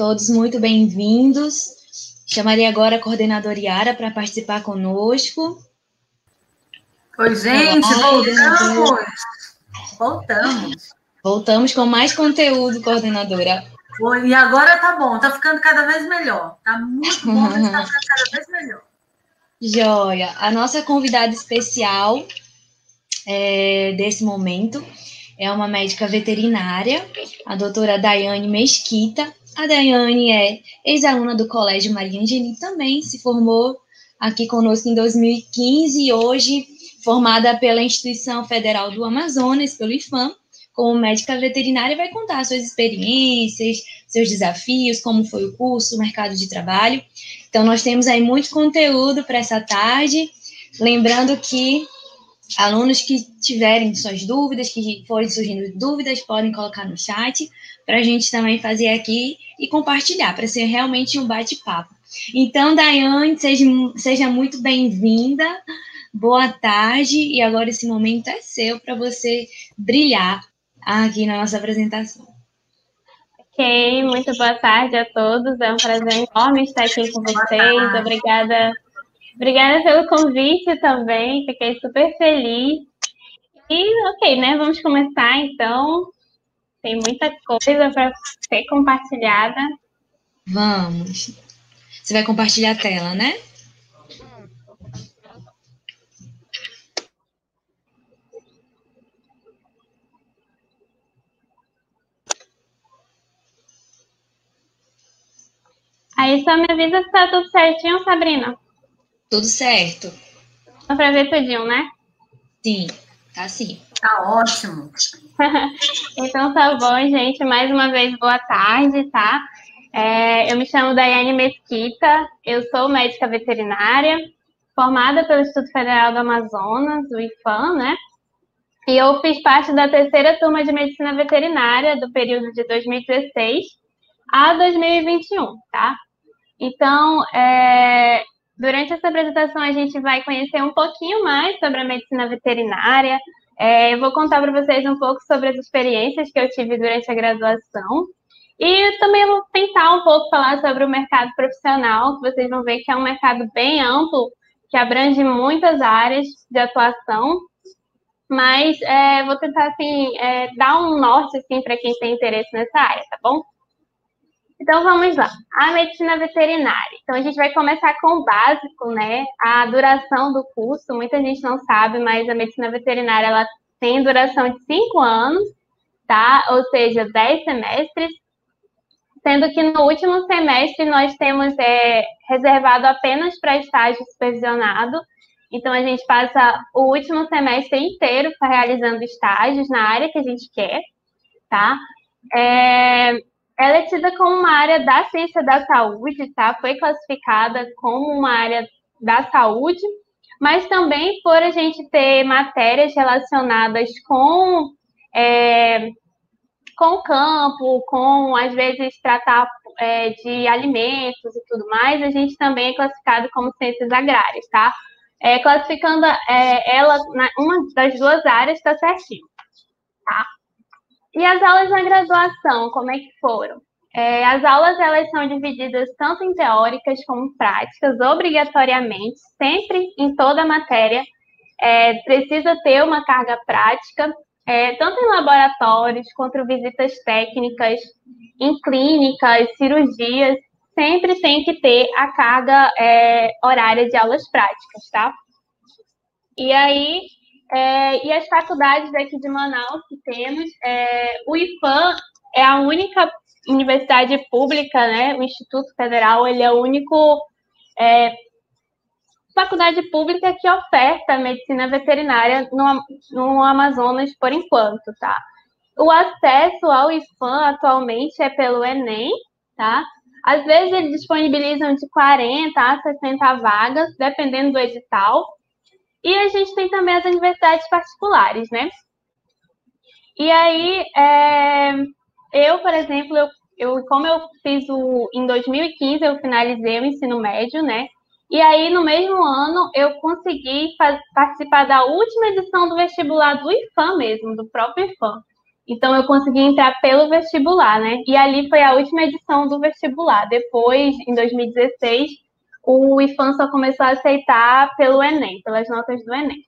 todos muito bem-vindos. Chamaria agora a coordenadora Yara para participar conosco. Oi, gente, voltamos! Voltamos. Voltamos com mais conteúdo, coordenadora. E agora tá bom, tá ficando cada vez melhor. Tá muito bom, tá ficando cada vez melhor. Joia. A nossa convidada especial é, desse momento é uma médica veterinária, a doutora Daiane Mesquita. A Daiane é ex-aluna do Colégio Maria Angeli, também se formou aqui conosco em 2015 e hoje formada pela Instituição Federal do Amazonas, pelo IFAM, como médica veterinária, vai contar suas experiências, seus desafios, como foi o curso, o mercado de trabalho. Então, nós temos aí muito conteúdo para essa tarde. Lembrando que alunos que tiverem suas dúvidas, que forem surgindo dúvidas, podem colocar no chat para a gente também fazer aqui e compartilhar, para ser realmente um bate-papo. Então, Daiane, seja, seja muito bem-vinda, boa tarde, e agora esse momento é seu para você brilhar aqui na nossa apresentação. Ok, muito boa tarde a todos, é um prazer enorme estar aqui com vocês, obrigada Obrigada pelo convite também, fiquei super feliz. E, ok, né? Vamos começar então. Tem muita coisa para ser compartilhada. Vamos. Você vai compartilhar a tela, né? Aí só me avisa se tá tudo certinho, Sabrina. Tudo certo. Dá pra ver tudinho, né? Sim, tá sim. Tá ótimo. então tá bom, gente. Mais uma vez, boa tarde, tá? É, eu me chamo Daiane Mesquita, eu sou médica veterinária, formada pelo Instituto Federal do Amazonas, o IFAM, né? E eu fiz parte da terceira turma de medicina veterinária do período de 2016 a 2021, tá? Então, é, Durante essa apresentação, a gente vai conhecer um pouquinho mais sobre a medicina veterinária. É, eu vou contar para vocês um pouco sobre as experiências que eu tive durante a graduação. E também vou tentar um pouco falar sobre o mercado profissional, que vocês vão ver que é um mercado bem amplo, que abrange muitas áreas de atuação. Mas é, vou tentar, assim, é, dar um norte, assim, para quem tem interesse nessa área, tá bom? Então vamos lá, a medicina veterinária. Então a gente vai começar com o básico, né? A duração do curso, muita gente não sabe, mas a medicina veterinária ela tem duração de cinco anos, tá? Ou seja, dez semestres, sendo que no último semestre nós temos é, reservado apenas para estágio supervisionado. Então a gente passa o último semestre inteiro realizando estágios na área que a gente quer, tá? É, ela é tida como uma área da ciência da saúde, tá? Foi classificada como uma área da saúde, mas também por a gente ter matérias relacionadas com é, com o campo, com às vezes tratar é, de alimentos e tudo mais, a gente também é classificado como ciências agrárias, tá? É, classificando é, ela na uma das duas áreas está certinho, tá? E as aulas na graduação, como é que foram? É, as aulas elas são divididas tanto em teóricas como práticas, obrigatoriamente, sempre em toda matéria. É, precisa ter uma carga prática, é, tanto em laboratórios quanto visitas técnicas, em clínicas, cirurgias, sempre tem que ter a carga é, horária de aulas práticas, tá? E aí, é, e as faculdades aqui de Manaus que temos, é, o IFAM é a única universidade pública, né? O Instituto Federal, ele é o único é, faculdade pública que oferta medicina veterinária no, no Amazonas por enquanto, tá? O acesso ao IFAM atualmente é pelo Enem, tá? Às vezes eles disponibilizam de 40 a 60 vagas, dependendo do edital. E a gente tem também as universidades particulares, né? E aí, é, eu, por exemplo, eu, eu, como eu fiz o. Em 2015, eu finalizei o ensino médio, né? E aí, no mesmo ano, eu consegui participar da última edição do vestibular do IFAM mesmo, do próprio IFAM. Então eu consegui entrar pelo vestibular, né? E ali foi a última edição do vestibular. Depois, em 2016, o IFAM só começou a aceitar pelo Enem, pelas notas do Enem.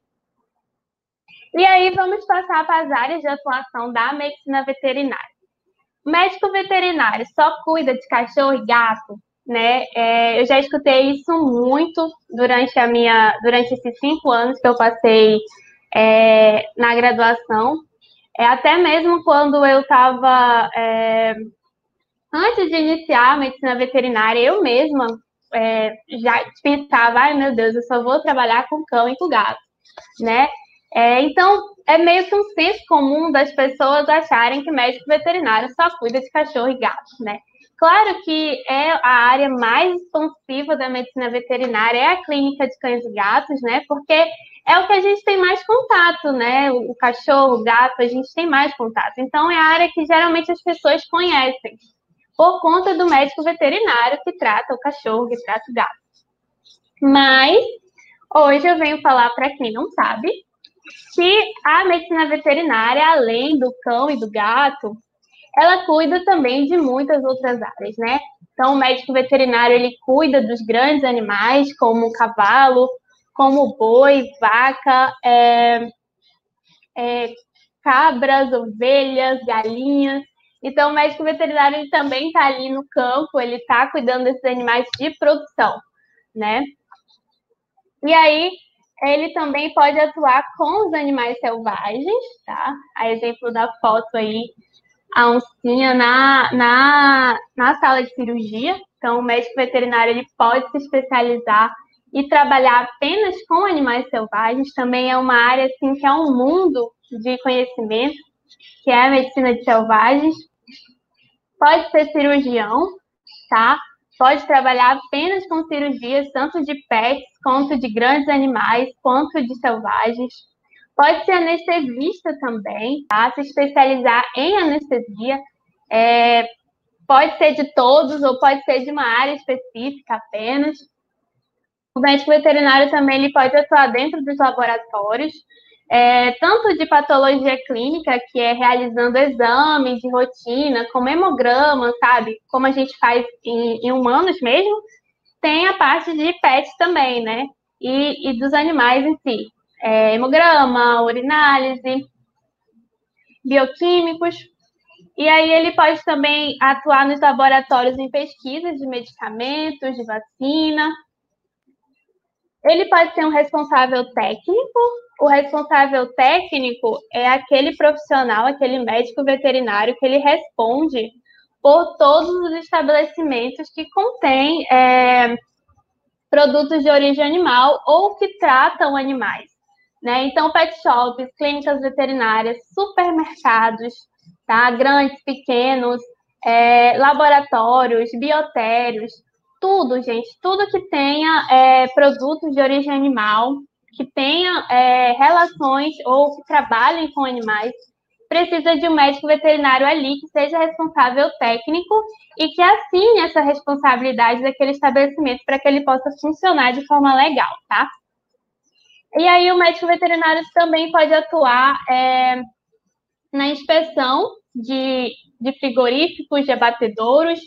E aí vamos passar para as áreas de atuação da medicina veterinária. O médico veterinário só cuida de cachorro e gato, né? É, eu já escutei isso muito durante a minha, durante esses cinco anos que eu passei é, na graduação. É, até mesmo quando eu estava é, antes de iniciar a medicina veterinária, eu mesma é, já pensava, ai meu Deus, eu só vou trabalhar com cão e com gato, né? É, então, é meio que um senso comum das pessoas acharem que médico veterinário só cuida de cachorro e gato, né? Claro que é a área mais expansiva da medicina veterinária, é a clínica de cães e gatos, né? Porque é o que a gente tem mais contato, né? O cachorro, o gato, a gente tem mais contato. Então, é a área que geralmente as pessoas conhecem, por conta do médico veterinário que trata o cachorro, que trata o gato. Mas, hoje eu venho falar para quem não sabe, que a medicina veterinária, além do cão e do gato, ela cuida também de muitas outras áreas, né? Então, o médico veterinário ele cuida dos grandes animais, como o cavalo, como boi, vaca, é, é, cabras, ovelhas, galinhas. Então, o médico veterinário também está ali no campo, ele está cuidando desses animais de produção, né? E aí, ele também pode atuar com os animais selvagens, tá? A exemplo da foto aí, a oncinha na, na, na sala de cirurgia. Então, o médico veterinário ele pode se especializar e trabalhar apenas com animais selvagens. Também é uma área assim que é um mundo de conhecimento, que é a medicina de selvagens. Pode ser cirurgião, tá? Pode trabalhar apenas com cirurgias tanto de pets quanto de grandes animais, quanto de selvagens. Pode ser anestesista também, tá? Se especializar em anestesia. É, pode ser de todos ou pode ser de uma área específica apenas. O médico veterinário também ele pode atuar dentro dos laboratórios, é, tanto de patologia clínica, que é realizando exames de rotina, como hemograma, sabe? Como a gente faz em, em humanos mesmo, tem a parte de PET também, né? E, e dos animais em si. É, hemograma, urinálise, bioquímicos. E aí ele pode também atuar nos laboratórios em pesquisas de medicamentos, de vacina. Ele pode ser um responsável técnico. O responsável técnico é aquele profissional, aquele médico veterinário que ele responde por todos os estabelecimentos que contêm é, produtos de origem animal ou que tratam animais. Né? Então, pet shops, clínicas veterinárias, supermercados, tá? grandes, pequenos, é, laboratórios, biotérios, tudo, gente, tudo que tenha é, produtos de origem animal, que tenha é, relações ou que trabalhem com animais, precisa de um médico veterinário ali que seja responsável técnico e que assine essa responsabilidade daquele estabelecimento para que ele possa funcionar de forma legal, tá? E aí o médico veterinário também pode atuar é, na inspeção de, de frigoríficos, de abatedouros,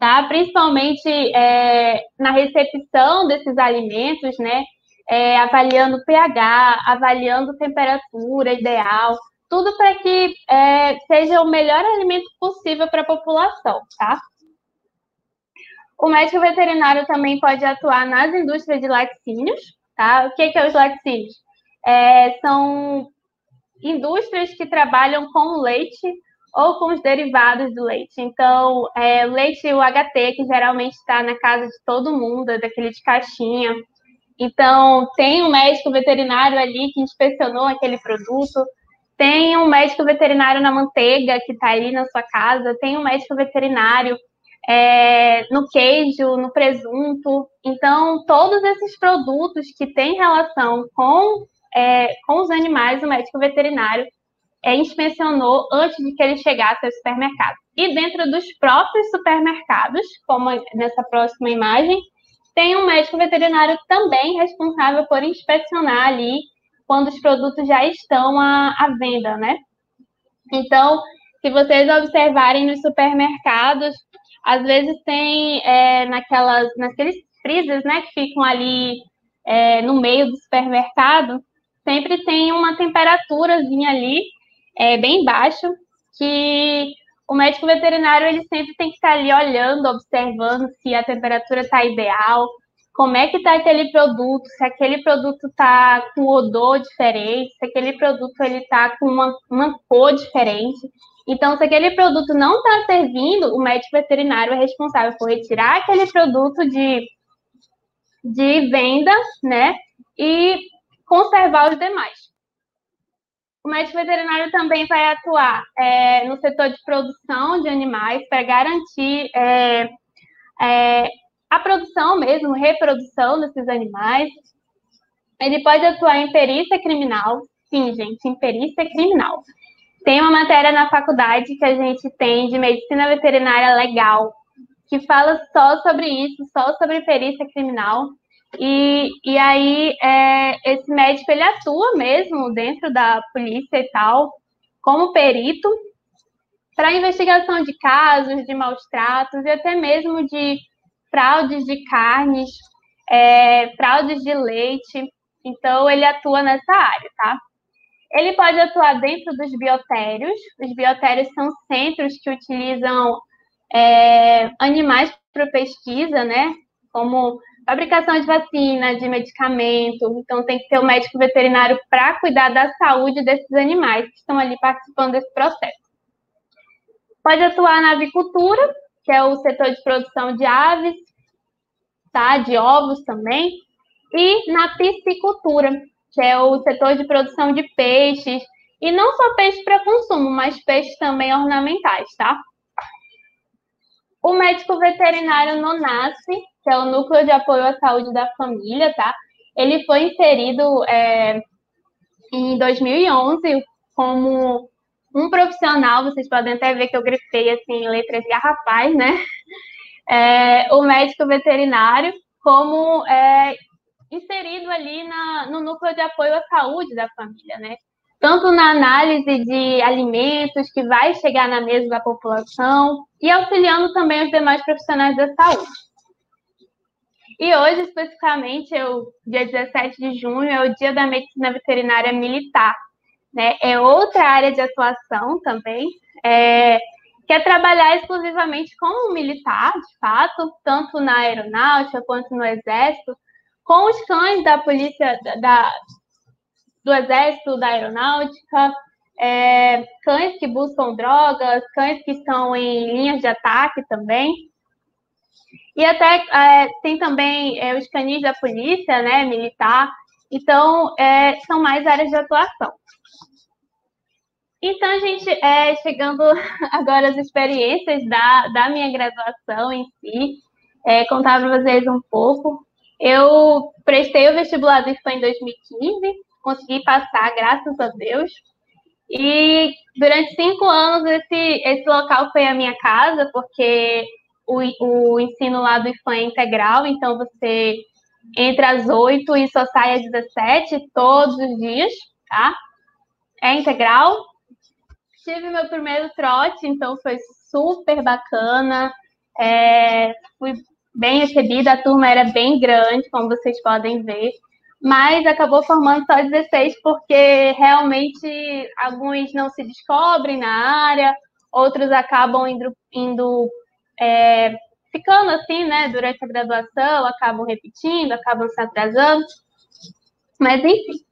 tá? Principalmente é, na recepção desses alimentos, né? É, avaliando pH, avaliando temperatura ideal, tudo para que é, seja o melhor alimento possível para a população, tá? O médico veterinário também pode atuar nas indústrias de laticínios, tá? O que, que é os laticínios? É, são indústrias que trabalham com leite ou com os derivados do leite. Então, é, leite UHT, que geralmente está na casa de todo mundo, é daquele de caixinha. Então, tem um médico veterinário ali que inspecionou aquele produto, tem um médico veterinário na manteiga que está aí na sua casa, tem um médico veterinário é, no queijo, no presunto. Então, todos esses produtos que têm relação com, é, com os animais, o médico veterinário inspecionou antes de que ele chegasse ao supermercado. E dentro dos próprios supermercados, como nessa próxima imagem, tem um médico veterinário também responsável por inspecionar ali quando os produtos já estão à, à venda, né? Então, se vocês observarem nos supermercados, às vezes tem é, naquelas, naqueles freezers, né, que ficam ali é, no meio do supermercado, sempre tem uma temperaturazinha ali, é, bem baixo, que o médico veterinário ele sempre tem que estar ali olhando, observando se a temperatura está ideal, como é que está aquele produto, se aquele produto está com odor diferente, se aquele produto ele está com uma, uma cor diferente. Então, se aquele produto não está servindo, o médico veterinário é responsável por retirar aquele produto de, de venda, né? E conservar os demais. O médico veterinário também vai atuar é, no setor de produção de animais para garantir é, é, a produção mesmo, reprodução desses animais. Ele pode atuar em perícia criminal, sim, gente, em perícia criminal. Tem uma matéria na faculdade que a gente tem de medicina veterinária legal, que fala só sobre isso, só sobre perícia criminal. E, e aí, é, esse médico, ele atua mesmo dentro da polícia e tal, como perito, para investigação de casos de maus tratos e até mesmo de fraudes de carnes, é, fraudes de leite. Então, ele atua nessa área, tá? Ele pode atuar dentro dos biotérios. Os biotérios são centros que utilizam é, animais para pesquisa, né? Como fabricação de vacina, de medicamento. Então, tem que ter o um médico veterinário para cuidar da saúde desses animais que estão ali participando desse processo. Pode atuar na avicultura, que é o setor de produção de aves, tá? De ovos também. E na piscicultura, que é o setor de produção de peixes, e não só peixes para consumo, mas peixes também ornamentais, tá? O médico veterinário no NASF, é o Núcleo de Apoio à Saúde da Família, tá? Ele foi inserido é, em 2011 como um profissional, vocês podem até ver que eu grifei assim em letras garrafais, né? É, o médico veterinário como é, inserido ali na, no núcleo de apoio à saúde da família, né? Tanto na análise de alimentos que vai chegar na mesa da população e auxiliando também os demais profissionais da saúde. E hoje, especificamente, o dia 17 de junho é o Dia da Medicina Veterinária Militar. Né? É outra área de atuação também, é, que é trabalhar exclusivamente como militar, de fato, tanto na aeronáutica quanto no exército, com os cães da polícia, da, do exército, da aeronáutica, é, cães que buscam drogas, cães que estão em linhas de ataque também. E até é, tem também é, os canis da polícia, né, militar. Então, é, são mais áreas de atuação. Então, gente, é, chegando agora às experiências da, da minha graduação em si, é, contar para vocês um pouco. Eu prestei o vestibular do IFAM em 2015, consegui passar, graças a Deus. E durante cinco anos esse, esse local foi a minha casa, porque o, o ensino lá do IFAM é integral, então você entra às oito e só sai às 17 todos os dias, tá? É integral. Tive meu primeiro trote, então foi super bacana. É, fui bem recebida, a turma era bem grande, como vocês podem ver, mas acabou formando só 16 porque realmente alguns não se descobrem na área, outros acabam indo, indo é, ficando assim, né, durante a graduação, acabam repetindo, acabam se atrasando, mas enfim.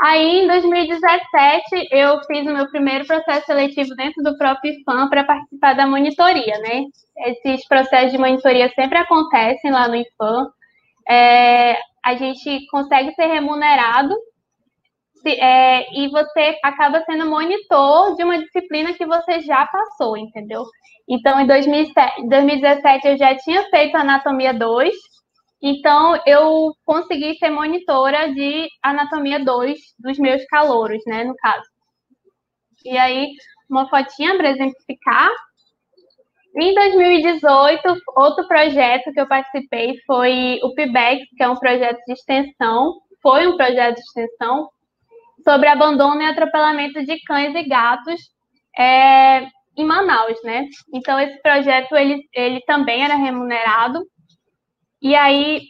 Aí, em 2017, eu fiz o meu primeiro processo seletivo dentro do próprio IFAM para participar da monitoria, né? Esses processos de monitoria sempre acontecem lá no IFAM. É, a gente consegue ser remunerado é, e você acaba sendo monitor de uma disciplina que você já passou, entendeu? Então, em 2007, 2017, eu já tinha feito Anatomia 2, então, eu consegui ser monitora de anatomia 2 dos meus calouros, né, no caso. E aí, uma fotinha para exemplificar. Em 2018, outro projeto que eu participei foi o PIBEX, que é um projeto de extensão, foi um projeto de extensão sobre abandono e atropelamento de cães e gatos é, em Manaus, né? Então esse projeto ele, ele também era remunerado e aí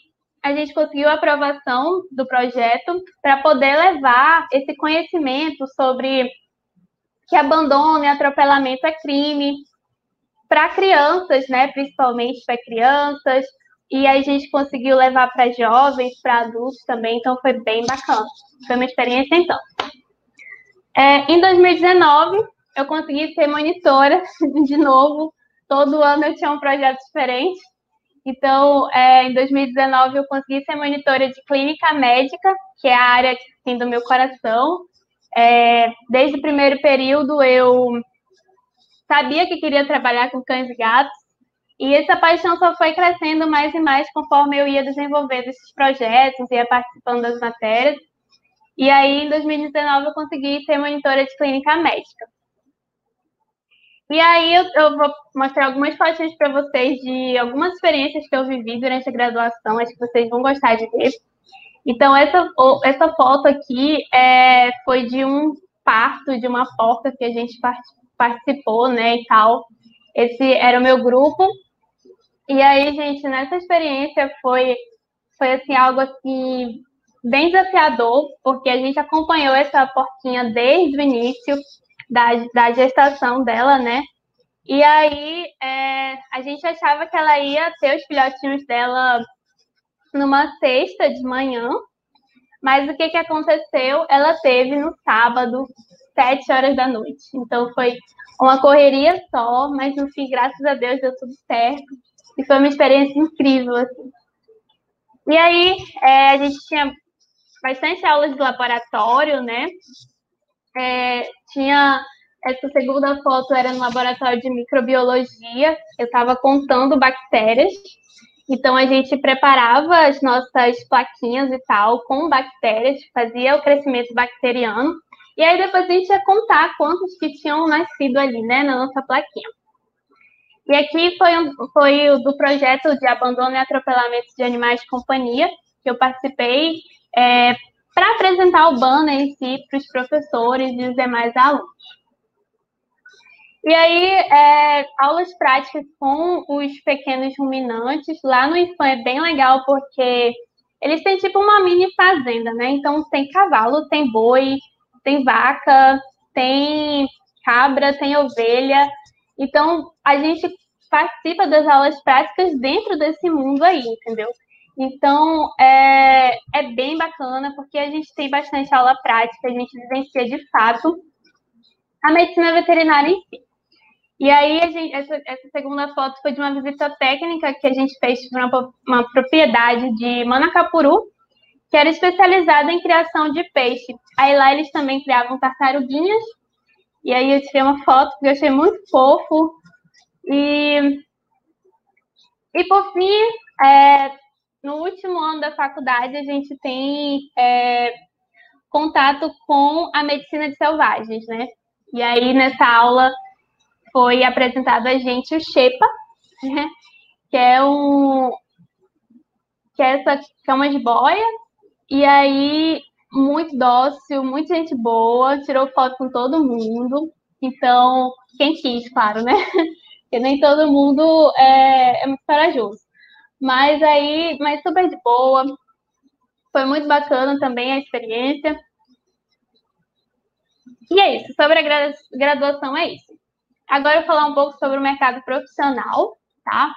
a gente conseguiu a aprovação do projeto para poder levar esse conhecimento sobre que abandono e atropelamento é crime para crianças, né? Principalmente para crianças. E a gente conseguiu levar para jovens, para adultos também, então foi bem bacana. Foi uma experiência então. É, em 2019, eu consegui ser monitora de novo. Todo ano eu tinha um projeto diferente. Então, é, em 2019, eu consegui ser monitora de clínica médica, que é a área assim, do meu coração. É, desde o primeiro período, eu sabia que queria trabalhar com cães e gatos. E essa paixão só foi crescendo mais e mais conforme eu ia desenvolvendo esses projetos, ia participando das matérias. E aí, em 2019, eu consegui ser monitora de clínica médica. E aí eu, vou mostrar algumas fotinhas para vocês de algumas experiências que eu vivi durante a graduação, acho que vocês vão gostar de ver. Então, essa, essa foto aqui é, foi de um parto de uma porta que a gente participou, né, e tal. Esse era o meu grupo. E aí, gente, nessa experiência foi, foi assim, algo assim, bem desafiador, porque a gente acompanhou essa porquinha desde o início, da, da gestação dela, né? E aí é, a gente achava que ela ia ter os filhotinhos dela numa sexta de manhã, mas o que, que aconteceu? Ela teve no sábado, sete horas da noite. Então foi uma correria só, mas no fim, graças a Deus, deu tudo certo. E foi uma experiência incrível, assim. E aí, é, a gente tinha bastante aulas de laboratório, né? é, tinha essa segunda foto era no laboratório de microbiologia. Eu estava contando bactérias. Então a gente preparava as nossas plaquinhas e tal com bactérias, fazia o crescimento bacteriano. E aí depois a gente ia contar quantos que tinham nascido ali, né, na nossa plaquinha. E aqui foi, foi do projeto de abandono e atropelamento de animais de companhia, que eu participei é, para apresentar o banner em si para os professores e os demais alunos. E aí, é, aulas práticas com os pequenos ruminantes, lá no IFAM é bem legal, porque eles têm tipo uma mini fazenda, né? Então, tem cavalo, tem boi, tem vaca, tem cabra, tem ovelha. Então, a gente participa das aulas práticas dentro desse mundo aí, entendeu? Então, é, é bem bacana, porque a gente tem bastante aula prática, a gente vivencia de fato a medicina veterinária em si. E aí, gente, essa, essa, segunda foto foi de uma visita técnica que a gente fez para uma, uma propriedade de Manacapuru, que era especializada em criação de peixe. Aí lá eles também criavam tartaruguinhas. E aí eu tirei uma foto que eu achei muito fofo. E, e por fim, é, no último ano da faculdade, a gente tem é, contato com a medicina de selvagens, né? E aí, nessa aula, foi apresentado a gente o Shepa, né? que é um. que é essa cama de boia, e aí, muito dócil, muita gente boa, tirou foto com todo mundo. Então, quem quis, claro, né? Porque nem todo mundo é, é muito corajoso. Mas aí, mas super de boa. Foi muito bacana também a experiência. E é isso, sobre a graduação é isso. Agora eu vou falar um pouco sobre o mercado profissional, tá?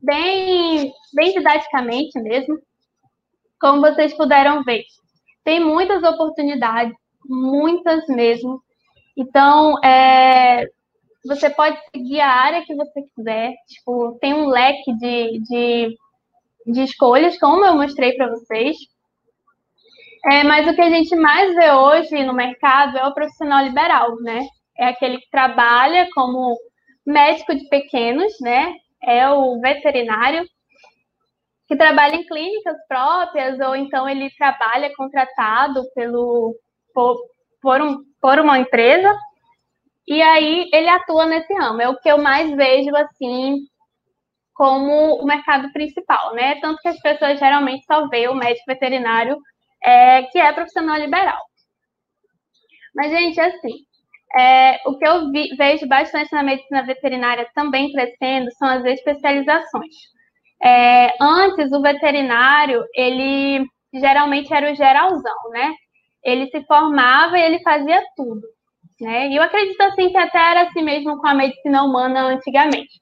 Bem, bem didaticamente mesmo. Como vocês puderam ver, tem muitas oportunidades, muitas mesmo. Então, é, você pode seguir a área que você quiser. Tipo, tem um leque de, de de escolhas, como eu mostrei para vocês. É, mas o que a gente mais vê hoje no mercado é o profissional liberal, né? É aquele que trabalha como médico de pequenos, né? É o veterinário que trabalha em clínicas próprias ou então ele trabalha contratado pelo por, por, um, por uma empresa e aí ele atua nesse ramo. É o que eu mais vejo assim como o mercado principal, né? Tanto que as pessoas geralmente só veem o médico veterinário é, que é profissional liberal. Mas, gente, assim, É, o que eu vi, vejo bastante na medicina veterinária também crescendo são as especializações. É, antes, o veterinário, ele geralmente era o geralzão, né? Ele se formava e ele fazia tudo, né? E eu acredito assim que até era assim mesmo com a medicina humana antigamente.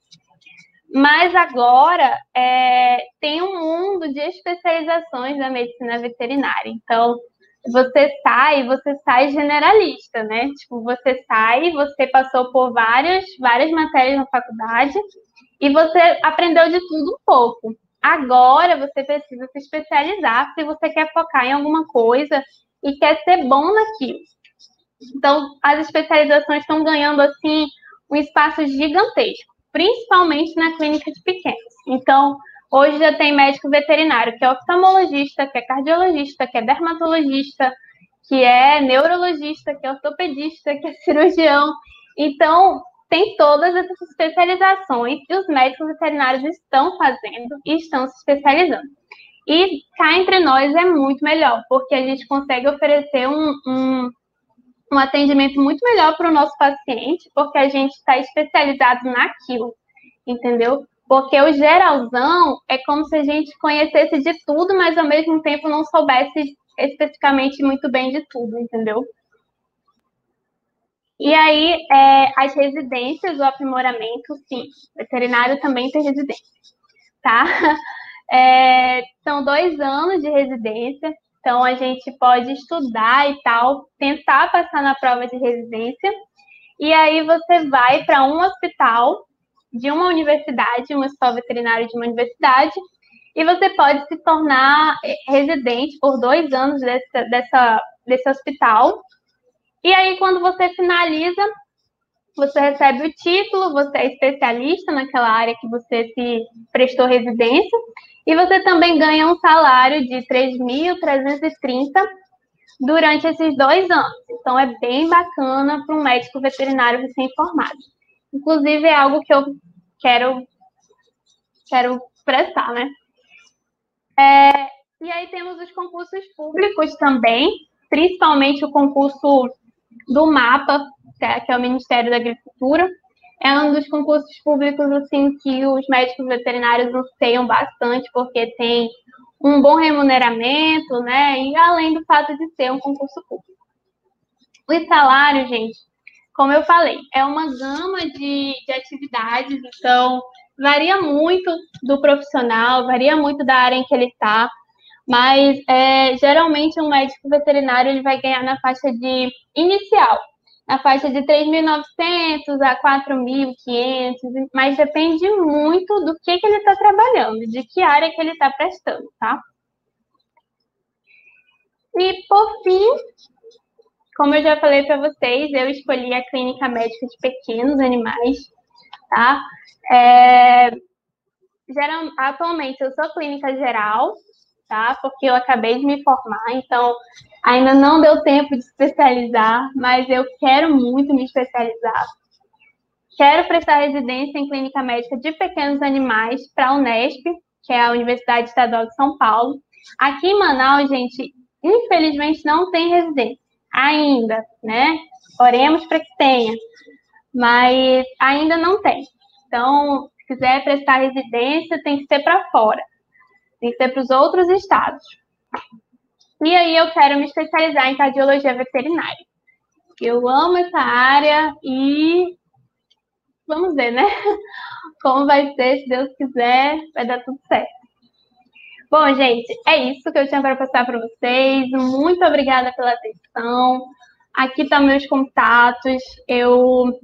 Mas agora é, tem um mundo de especializações da medicina veterinária. Então, você sai, você sai generalista, né? Tipo, você sai, você passou por várias, várias matérias na faculdade e você aprendeu de tudo um pouco. Agora você precisa se especializar se você quer focar em alguma coisa e quer ser bom naquilo. Então, as especializações estão ganhando assim um espaço gigantesco, principalmente na clínica de pequenos. Então, hoje já tem médico veterinário que é oftalmologista, que é cardiologista, que é dermatologista, que é neurologista, que é ortopedista, que é cirurgião. Então, tem todas essas especializações e os médicos veterinários estão fazendo e estão se especializando. E cá entre nós é muito melhor, porque a gente consegue oferecer um, um, um atendimento muito melhor para o nosso paciente, porque a gente está especializado naquilo, entendeu? Porque o geralzão é como se a gente conhecesse de tudo, mas ao mesmo tempo não soubesse especificamente muito bem de tudo, entendeu? E aí, é, as residências, o aprimoramento, sim, veterinário também tem residência, tá? É, são dois anos de residência, então a gente pode estudar e tal, tentar passar na prova de residência, e aí você vai para um hospital de uma universidade, um hospital veterinário de uma universidade, e você pode se tornar é, residente por dois anos dessa, dessa, desse hospital, e aí, quando você finaliza, você recebe o título, você é especialista naquela área que você se prestou residência, e você também ganha um salário de 3.330 durante esses dois anos. Então, é bem bacana para um médico veterinário recém-formado. Inclusive, é algo que eu quero, quero prestar, né? É, e aí temos os concursos públicos também, principalmente o concurso do MAPA, é, que é o Ministério da Agricultura. É um dos concursos públicos assim que os médicos veterinários anseiam bastante, porque tem um bom remuneramento, né? E além do fato de ser um concurso público. O salário, gente, como eu falei, é uma gama de, de atividades, então varia muito do profissional, varia muito da área em que ele está. Mas é, geralmente um médico veterinário ele vai ganhar na faixa de inicial, na faixa de 3.900 a 4.500, mas depende muito do que, que ele está trabalhando, de que área que ele está prestando, tá? E por fim, como eu já falei para vocês, eu escolhi a clínica médica de pequenos animais, tá? É, geral, atualmente eu sou clínica geral, tá? Porque eu acabei de me formar, então ainda não deu tempo de especializar, mas eu quero muito me especializar. Quero prestar residência em clínica médica de pequenos animais para a Unesp, que é a Universidade Estadual de São Paulo. Aqui em Manaus, gente, infelizmente não tem residência ainda, né? Oremos para que tenha, mas ainda não tem. Então, se quiser prestar residência, tem que ser para fora tem que ser para os outros estados. E aí eu quero me especializar em cardiologia veterinária. Eu amo essa área e vamos ver, né? Como vai ser, se Deus quiser, vai dar tudo certo. Bom, gente, é isso que eu tinha para passar para vocês. Muito obrigada pela atenção. Aqui estão tá meus contatos. Eu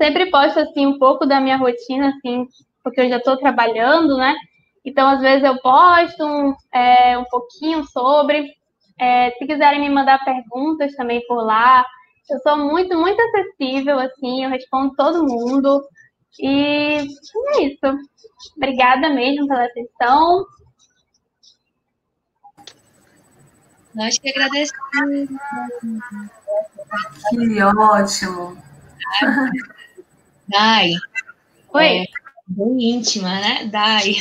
sempre posto assim um pouco da minha rotina, assim, porque eu já estou trabalhando, né? Então, às vezes, eu posto um, é, um pouquinho sobre. É, se quiserem me mandar perguntas também por lá, eu sou muito, muito acessível, assim, eu respondo todo mundo. E é isso. Obrigada mesmo pela atenção. Nós que agradecemos. Que ótimo. Dai. Oi. É, bem íntima, né? Dai.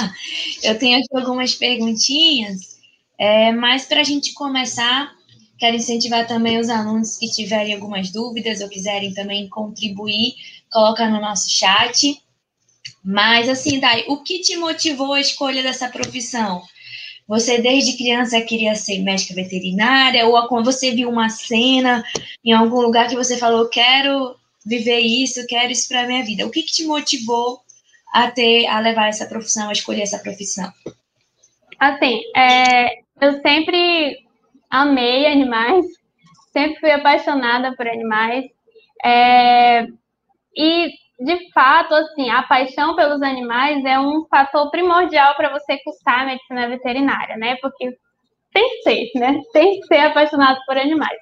Eu tenho aqui algumas perguntinhas, é, mas para a gente começar, Quero incentivar também os alunos que tiverem algumas dúvidas ou quiserem também contribuir, coloca no nosso chat. Mas assim, Dai, o que te motivou a escolha dessa profissão? Você desde criança queria ser médica veterinária ou quando você viu uma cena em algum lugar que você falou quero viver isso, quero isso para minha vida? O que, que te motivou a ter a levar essa profissão, a escolher essa profissão? Assim, é, eu sempre amei animais, sempre fui apaixonada por animais. É, e, de fato, assim, a paixão pelos animais é um fator primordial para você cursar a medicina veterinária, né? Porque tem que ser, né? Tem que ser apaixonado por animais.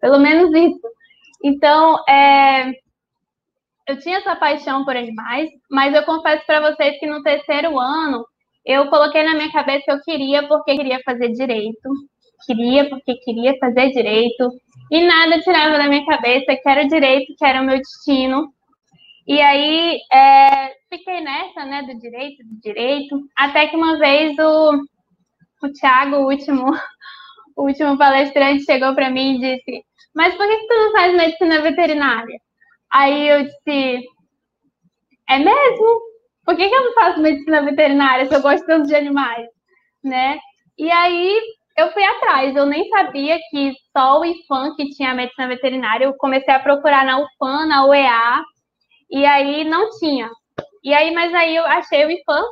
Pelo menos isso. Então, é, eu tinha essa paixão por animais, mas eu confesso para vocês que no terceiro ano eu coloquei na minha cabeça que eu queria porque queria fazer direito, queria porque queria fazer direito, e nada tirava da minha cabeça que era direito, que era o meu destino. E aí é, fiquei nessa, né, do direito, do direito, até que uma vez o, o Thiago, o último, o último palestrante, chegou para mim e disse: Mas por que, que tu não faz medicina veterinária? Aí eu disse: É mesmo? Por que, que eu não faço medicina veterinária se eu gosto tanto de animais? Né? E aí eu fui atrás, eu nem sabia que só o IFAM que tinha medicina veterinária, eu comecei a procurar na UFAM, na UEA, e aí não tinha. E aí, mas aí eu achei o IFAM,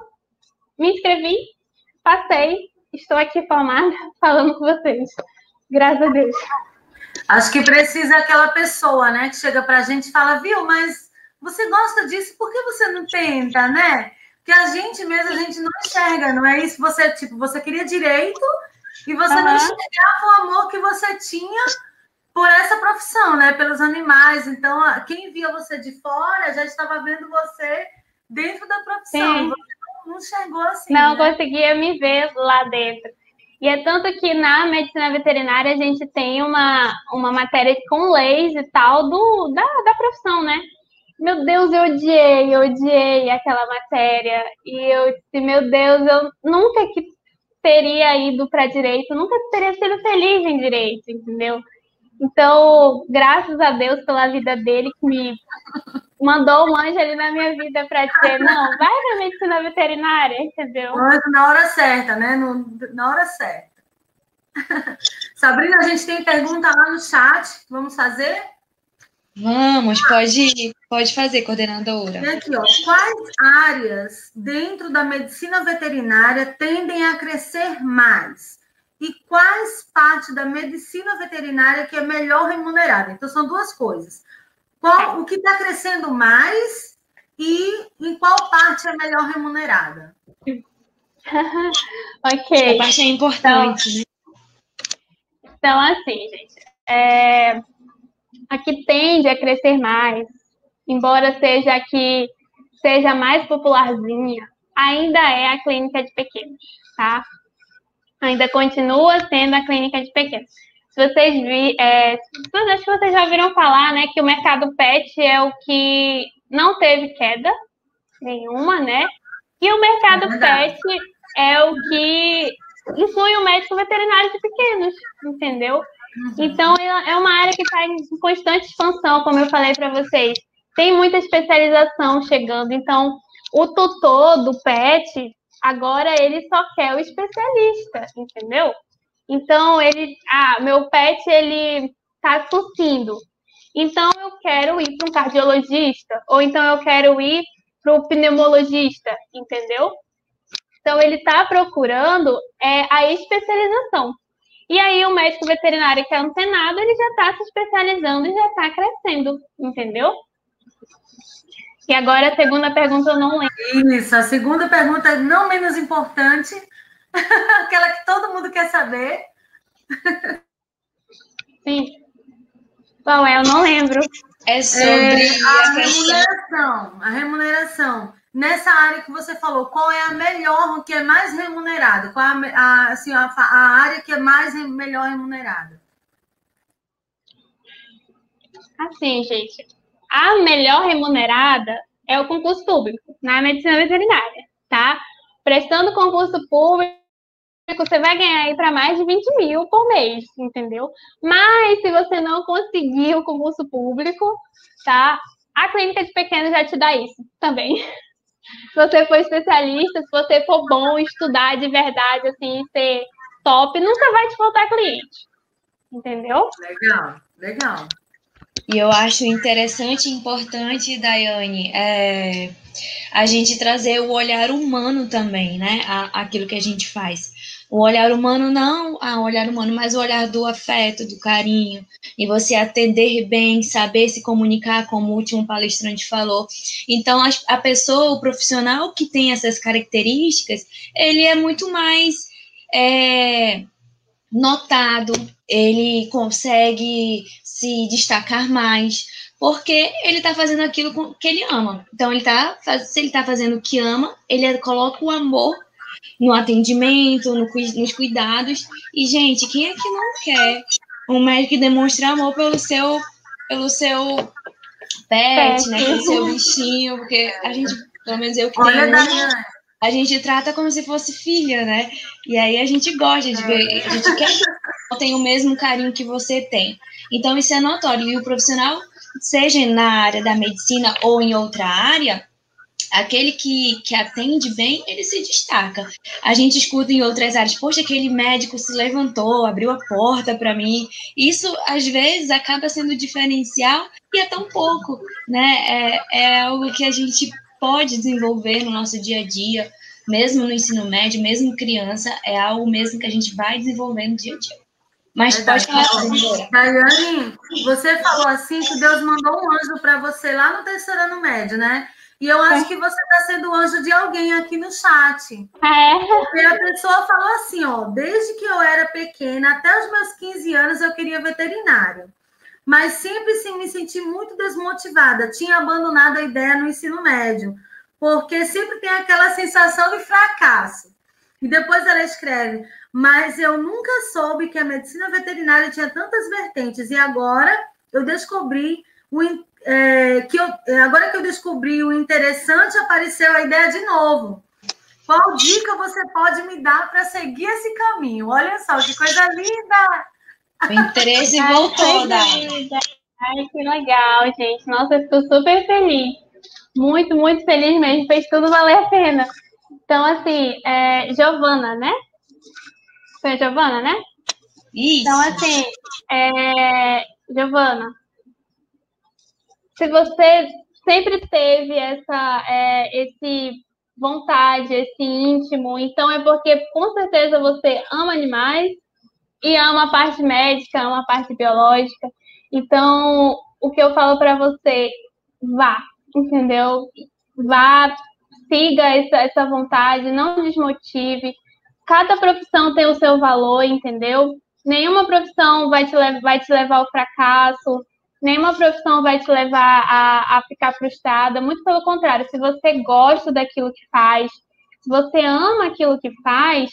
me inscrevi, passei, estou aqui formada falando com vocês. Graças a Deus. Acho que precisa aquela pessoa, né, que chega pra gente e fala, viu, mas você gosta disso, por que você não tenta, né? Porque a gente mesmo, a gente não enxerga, não é isso? Você, tipo, você queria direito, e você uhum. não enxergava o amor que você tinha por essa profissão, né? Pelos animais. Então, quem via você de fora já estava vendo você dentro da profissão. Sim. Você não enxergou assim. Não né? conseguia me ver lá dentro. E é tanto que na medicina veterinária a gente tem uma, uma matéria com leis e tal do, da, da profissão, né? Meu Deus, eu odiei, eu odiei aquela matéria. E eu disse, meu Deus, eu nunca que teria ido para direito, nunca teria sido feliz em direito, entendeu? Então, graças a Deus pela vida dele que me mandou um anjo ali na minha vida para dizer, não, vai para medicina veterinária, entendeu? Na hora certa, né? No, na hora certa. Sabrina, a gente tem pergunta lá no chat, vamos fazer? Vamos, pode, pode fazer, coordenadora. E aqui, ó, quais áreas dentro da medicina veterinária tendem a crescer mais? E quais partes da medicina veterinária que é melhor remunerada? Então, são duas coisas. Qual, o que está crescendo mais e em qual parte é melhor remunerada? ok. A parte é importante, então? Então, assim, gente, é, a que tende a crescer mais, embora seja a que seja mais popularzinha, ainda é a clínica de pequenos, tá? Ainda continua sendo a clínica de pequenos. Se vocês vi, é, acho que vocês já viram falar, né, que o mercado pet é o que não teve queda nenhuma, né? E o mercado é pet é o que inclui o médico veterinário de pequenos, entendeu? Uhum. Então, é, é uma área que está em constante expansão, como eu falei para vocês. Tem muita especialização chegando. Então, o tutor do PET, agora ele só quer o especialista, entendeu? Então, ele, ah, meu pet, ele tá tossindo. Então, eu quero ir para um cardiologista, ou então eu quero ir para o pneumologista, entendeu? Então, ele está procurando é, a especialização. E aí o médico veterinário que é antenado, ele já está se especializando e já está crescendo, entendeu? E agora a segunda pergunta eu não lembro. Isso, a segunda pergunta é não menos importante, aquela que todo mundo quer saber. Sim. Qual é? Eu não lembro. É sobre é, a, a remuneração. A remuneração nessa área que você falou, qual é a melhor, que é mais remunerada? Qual é a, a assim, a, a, área que é mais melhor remunerada? Assim, gente, a melhor remunerada é o concurso público, na medicina veterinária, tá? Prestando concurso público, você vai ganhar aí para mais de 20 mil por mês, entendeu? Mas se você não conseguir o concurso público, tá? A clínica de pequeno já te dá isso também. Se você for especialista, se você for bom, estudar de verdade, assim, ser top, nunca vai te faltar cliente. Entendeu? Legal, legal. E eu acho interessante e importante, Daiane, é, a gente trazer o olhar humano também, né? A, aquilo que a gente faz. O olhar humano não ah, o olhar humano, mas o olhar do afeto, do carinho, e você atender bem, saber se comunicar, como o último palestrante falou. Então, a, a pessoa, o profissional que tem essas características, ele é muito mais é, notado, ele consegue se destacar mais, porque ele está fazendo aquilo que ele ama. Então, ele tá, se ele está fazendo o que ama, ele coloca o amor no atendimento, no, nos cuidados. E, gente, quem é que não quer um médico que demonstre amor pelo seu, pelo seu pet, né? Pelo seu bichinho, porque a gente, pelo menos eu que tenho a gente trata como se fosse filha, né? E aí a gente gosta de ver, a gente quer que tenha o mesmo carinho que você tem. Então isso é notório. E o profissional, seja na área da medicina ou em outra área, aquele que, que atende bem, ele se destaca. A gente escuta em outras áreas, poxa, aquele médico se levantou, abriu a porta para mim. Isso, às vezes, acaba sendo diferencial e é tão pouco, né? É, é algo que a gente pode desenvolver no nosso dia a dia, mesmo no ensino médio, mesmo criança, é algo mesmo que a gente vai desenvolver no dia a dia. Mas pode falar, Daiane, você falou assim que Deus mandou um anjo para você lá no terceiro ano médio, né? E eu acho é. que você está sendo anjo de alguém aqui no chat. É. Porque a pessoa falou assim, ó, desde que eu era pequena, até os meus 15 anos, eu queria veterinário mas sempre sim me senti muito desmotivada. Tinha abandonado a ideia no ensino médio, porque sempre tem aquela sensação de fracasso. E depois ela escreve: Mas eu nunca soube que a medicina veterinária tinha tantas vertentes, e agora eu descobri o. É, que eu, é, agora que eu descobri o interessante, apareceu a ideia de novo. Qual dica você pode me dar para seguir esse caminho? Olha só, que coisa linda! O interesse voltou, Dai. Ai, que legal, gente. Nossa, eu fico super feliz. Muito, muito feliz mesmo. Fez tudo valer a pena. Então, assim, é, Giovana, né? Foi a Giovana, né? Isso. Então, assim, é, Giovana, se você sempre teve essa, é, esse vontade, esse íntimo, então é porque com certeza você ama animais e ama a parte médica, ama a parte biológica. Então, o que eu falo para você, vá, entendeu? Vá, siga essa, essa vontade, não desmotive. Cada profissão tem o seu valor, entendeu? Nenhuma profissão vai te, vai te levar ao fracasso, nenhuma profissão vai te levar a, a ficar frustrada. Muito pelo contrário, se você gosta daquilo que faz, se você ama aquilo que faz,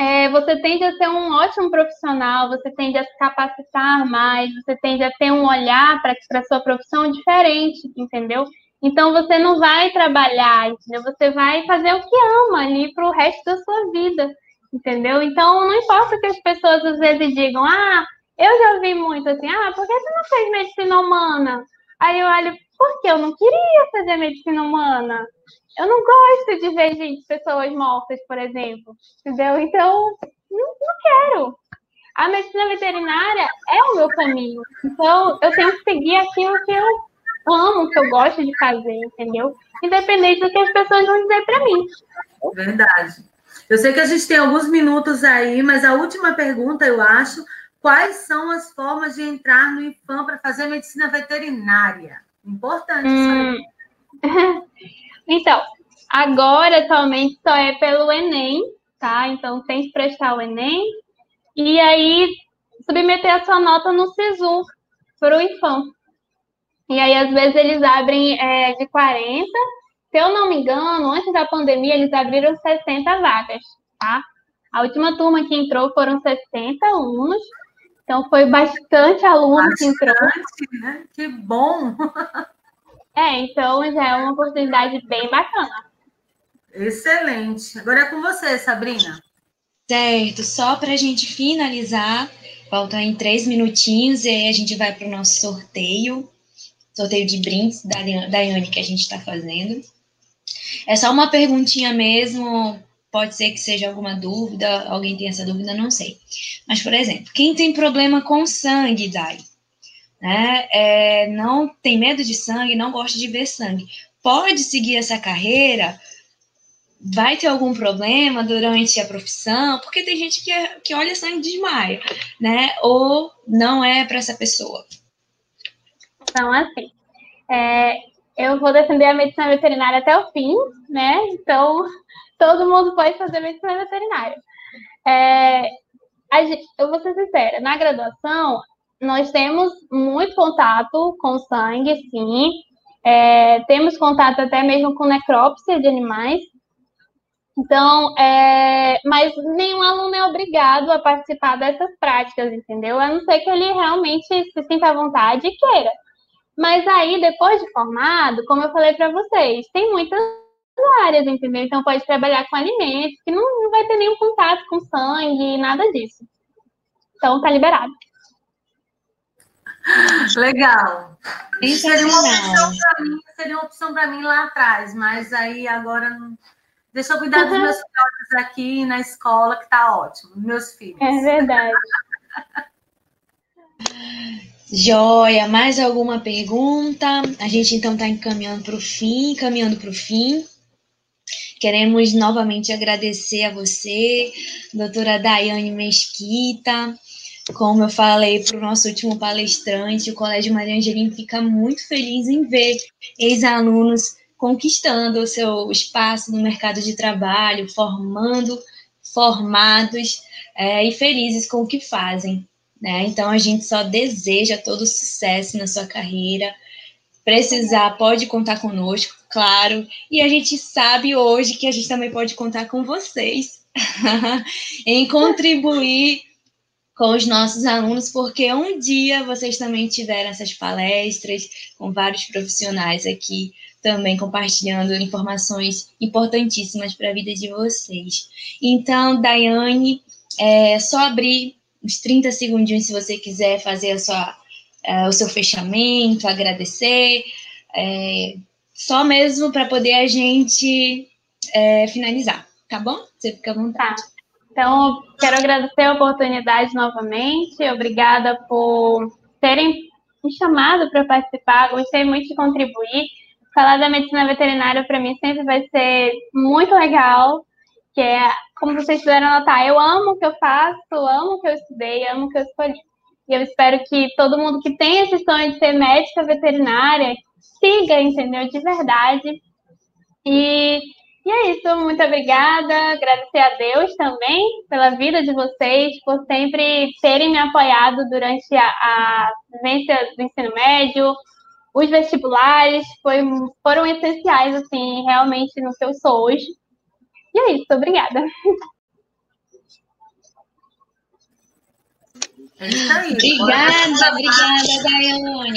é, você tende a ser um ótimo profissional, você tende a se capacitar mais, você tende a ter um olhar para a sua profissão diferente, entendeu? Então você não vai trabalhar, entendeu? Você vai fazer o que ama ali para o resto da sua vida, entendeu? Então não importa que as pessoas às vezes digam, ah, eu já ouvi muito assim, ah, por que você não fez medicina humana? Aí eu olho, porque eu não queria fazer medicina humana. Eu não gosto de ver gente, pessoas mortas, por exemplo. Entendeu? Então, não, não quero. A medicina veterinária é o meu caminho. Então, eu tenho que seguir aquilo que eu amo, que eu gosto de fazer, entendeu? Independente do que as pessoas vão dizer para mim. Verdade. Eu sei que a gente tem alguns minutos aí, mas a última pergunta, eu acho, quais são as formas de entrar no IFAM para fazer medicina veterinária? Importante hum. Então, agora atualmente só é pelo Enem, tá? Então tem que prestar o Enem e aí submeter a sua nota no SISU para o IFAM. E aí, às vezes, eles abrem é, de 40. Se eu não me engano, antes da pandemia, eles abriram 60 vagas, tá? A última turma que entrou foram 60 alunos. Então, foi bastante aluno bastante, que entrou. Né? Que bom! É, então já é uma oportunidade bem bacana. Excelente. Agora é com você, Sabrina. Certo, só para a gente finalizar, faltam em três minutinhos e aí a gente vai para o nosso sorteio, sorteio de brindes da Daiane que a gente está fazendo. É só uma perguntinha mesmo, pode ser que seja alguma dúvida, alguém tem essa dúvida, não sei. Mas, por exemplo, quem tem problema com sangue, Dai, né, é, não tem medo de sangue, não gosta de ver sangue, pode seguir essa carreira vai ter algum problema durante a profissão, porque tem gente que, é, que olha sangue de desmaia, né? Ou não é para essa pessoa. Então, assim, é, eu vou defender a medicina veterinária até o fim, né? Então, todo mundo pode fazer medicina veterinária. É, gente, eu vou ser sincera, na graduação, nós temos muito contato com sangue, sim. É, temos contato até mesmo com necrópsia de animais, então, é, mas nenhum aluno é obrigado a participar dessas práticas, entendeu? A não ser que ele realmente se sinta à vontade e queira. Mas aí, depois de formado, como eu falei para vocês, tem muitas áreas, entendeu? Então, pode trabalhar com alimentos, que não, não vai ter nenhum contato com sangue, nada disso. Então, tá liberado. Legal. Isso seria uma opção para mim, seria uma opção para mim lá atrás, mas aí agora não Deixa eu cuidar dos meus filhotes aqui na escola, que tá ótimo. Meus filhos. É verdade. Joia, mais alguma pergunta? A gente então está encaminhando para o fim, caminhando para o fim. Queremos novamente agradecer a você, doutora Daiane Mesquita. Como eu falei para o nosso último palestrante, o Colégio Maria Angelina fica muito feliz em ver ex-alunos conquistando o seu espaço no mercado de trabalho, formando formados é, e felizes com o que fazem. Né? Então, a gente só deseja todo sucesso na sua carreira. Precisar, pode contar conosco, claro. E a gente sabe hoje que a gente também pode contar com vocês em contribuir com os nossos alunos, porque um dia vocês também tiveram essas palestras com vários profissionais aqui também compartilhando informações importantíssimas para a vida de vocês. Então, Daiane, é só abrir uns 30 segundinhos se você quiser fazer a sua, é, o seu fechamento, agradecer, é, só mesmo para poder a gente é, finalizar, tá bom? Você fica à vontade. Tá. Então, quero agradecer a oportunidade novamente, obrigada por terem me chamado para participar, gostei muito de contribuir falar da medicina veterinária para mim sempre vai ser muito legal, que é, como vocês puderam notar, eu amo o que eu faço, amo o que eu estudei, amo o que eu escolhi. E eu espero que todo mundo que tem esse sonho de ser médica veterinária siga, entendeu? De verdade. E, e é isso, muito obrigada. Agradecer a Deus também pela vida de vocês, por sempre terem me apoiado durante a, a vivência do ensino médio, os vestibulares foi, foram essenciais, assim, realmente no que eu sou hoje. E é isso, obrigada. É isso aí. Obrigada, obrigada, Daiane.